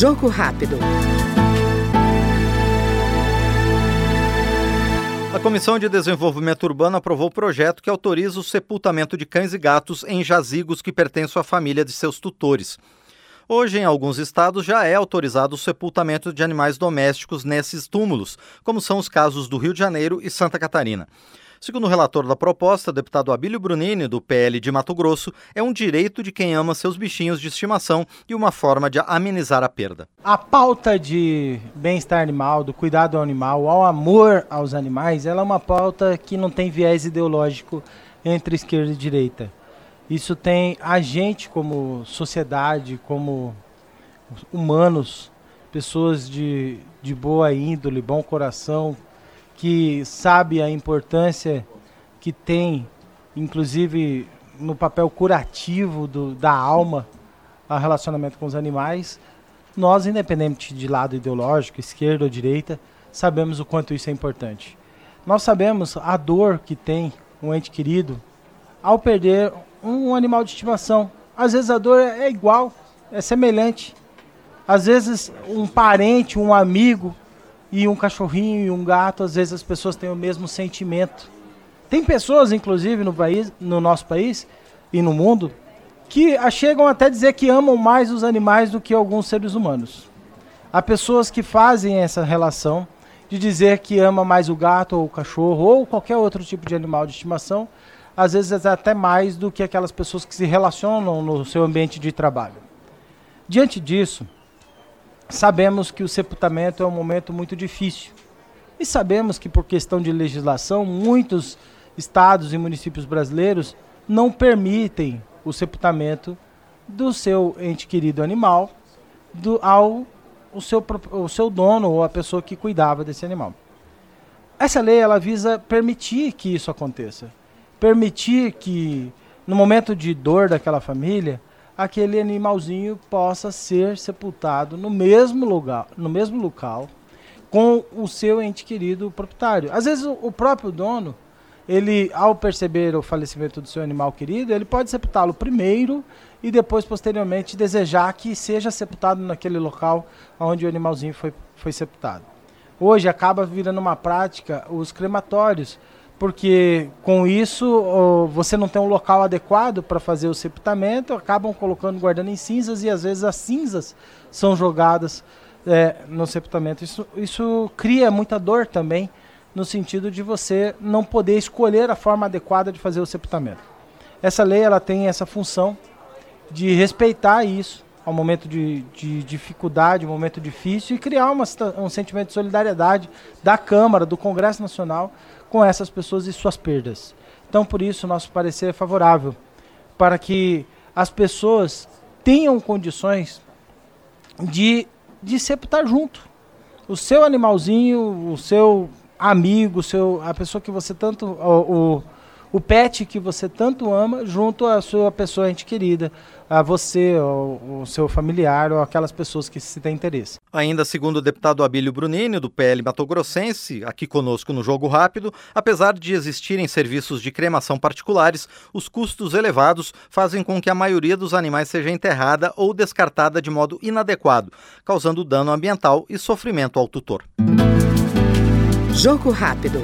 Jogo rápido. A Comissão de Desenvolvimento Urbano aprovou o projeto que autoriza o sepultamento de cães e gatos em jazigos que pertencem à família de seus tutores. Hoje, em alguns estados, já é autorizado o sepultamento de animais domésticos nesses túmulos, como são os casos do Rio de Janeiro e Santa Catarina. Segundo o relator da proposta, deputado Abílio Brunini, do PL de Mato Grosso, é um direito de quem ama seus bichinhos de estimação e uma forma de amenizar a perda. A pauta de bem-estar animal, do cuidado ao animal, ao amor aos animais, ela é uma pauta que não tem viés ideológico entre esquerda e direita. Isso tem a gente como sociedade, como humanos, pessoas de, de boa índole, bom coração, que sabe a importância que tem, inclusive no papel curativo do, da alma, a relacionamento com os animais, nós, independente de lado ideológico, esquerda ou direita, sabemos o quanto isso é importante. Nós sabemos a dor que tem um ente querido ao perder um animal de estimação. Às vezes a dor é igual, é semelhante. Às vezes um parente, um amigo e um cachorrinho e um gato, às vezes as pessoas têm o mesmo sentimento. Tem pessoas, inclusive, no, país, no nosso país e no mundo, que chegam até dizer que amam mais os animais do que alguns seres humanos. Há pessoas que fazem essa relação de dizer que ama mais o gato ou o cachorro ou qualquer outro tipo de animal de estimação, às vezes até mais do que aquelas pessoas que se relacionam no seu ambiente de trabalho. Diante disso, Sabemos que o sepultamento é um momento muito difícil. E sabemos que, por questão de legislação, muitos estados e municípios brasileiros não permitem o sepultamento do seu ente querido animal do, ao o seu, o seu dono ou a pessoa que cuidava desse animal. Essa lei ela visa permitir que isso aconteça. Permitir que, no momento de dor daquela família, aquele animalzinho possa ser sepultado no mesmo lugar, no mesmo local, com o seu ente querido proprietário. Às vezes o próprio dono, ele ao perceber o falecimento do seu animal querido, ele pode sepultá-lo primeiro e depois posteriormente desejar que seja sepultado naquele local onde o animalzinho foi, foi sepultado. Hoje acaba virando uma prática os crematórios, porque com isso você não tem um local adequado para fazer o sepultamento, acabam colocando, guardando em cinzas e às vezes as cinzas são jogadas é, no sepultamento. Isso, isso cria muita dor também, no sentido de você não poder escolher a forma adequada de fazer o sepultamento. Essa lei ela tem essa função de respeitar isso ao momento de, de dificuldade, um momento difícil, e criar uma, um sentimento de solidariedade da Câmara, do Congresso Nacional, com essas pessoas e suas perdas. Então, por isso, nosso parecer é favorável para que as pessoas tenham condições de, de sepultar junto. O seu animalzinho, o seu amigo, o seu, a pessoa que você tanto. O, o, o pet que você tanto ama junto à sua pessoa ente querida, a você, ou o seu familiar ou aquelas pessoas que se têm interesse. Ainda segundo o deputado Abílio Brunini, do PL Mato Grossense, aqui conosco no Jogo Rápido, apesar de existirem serviços de cremação particulares, os custos elevados fazem com que a maioria dos animais seja enterrada ou descartada de modo inadequado, causando dano ambiental e sofrimento ao tutor. Jogo Rápido.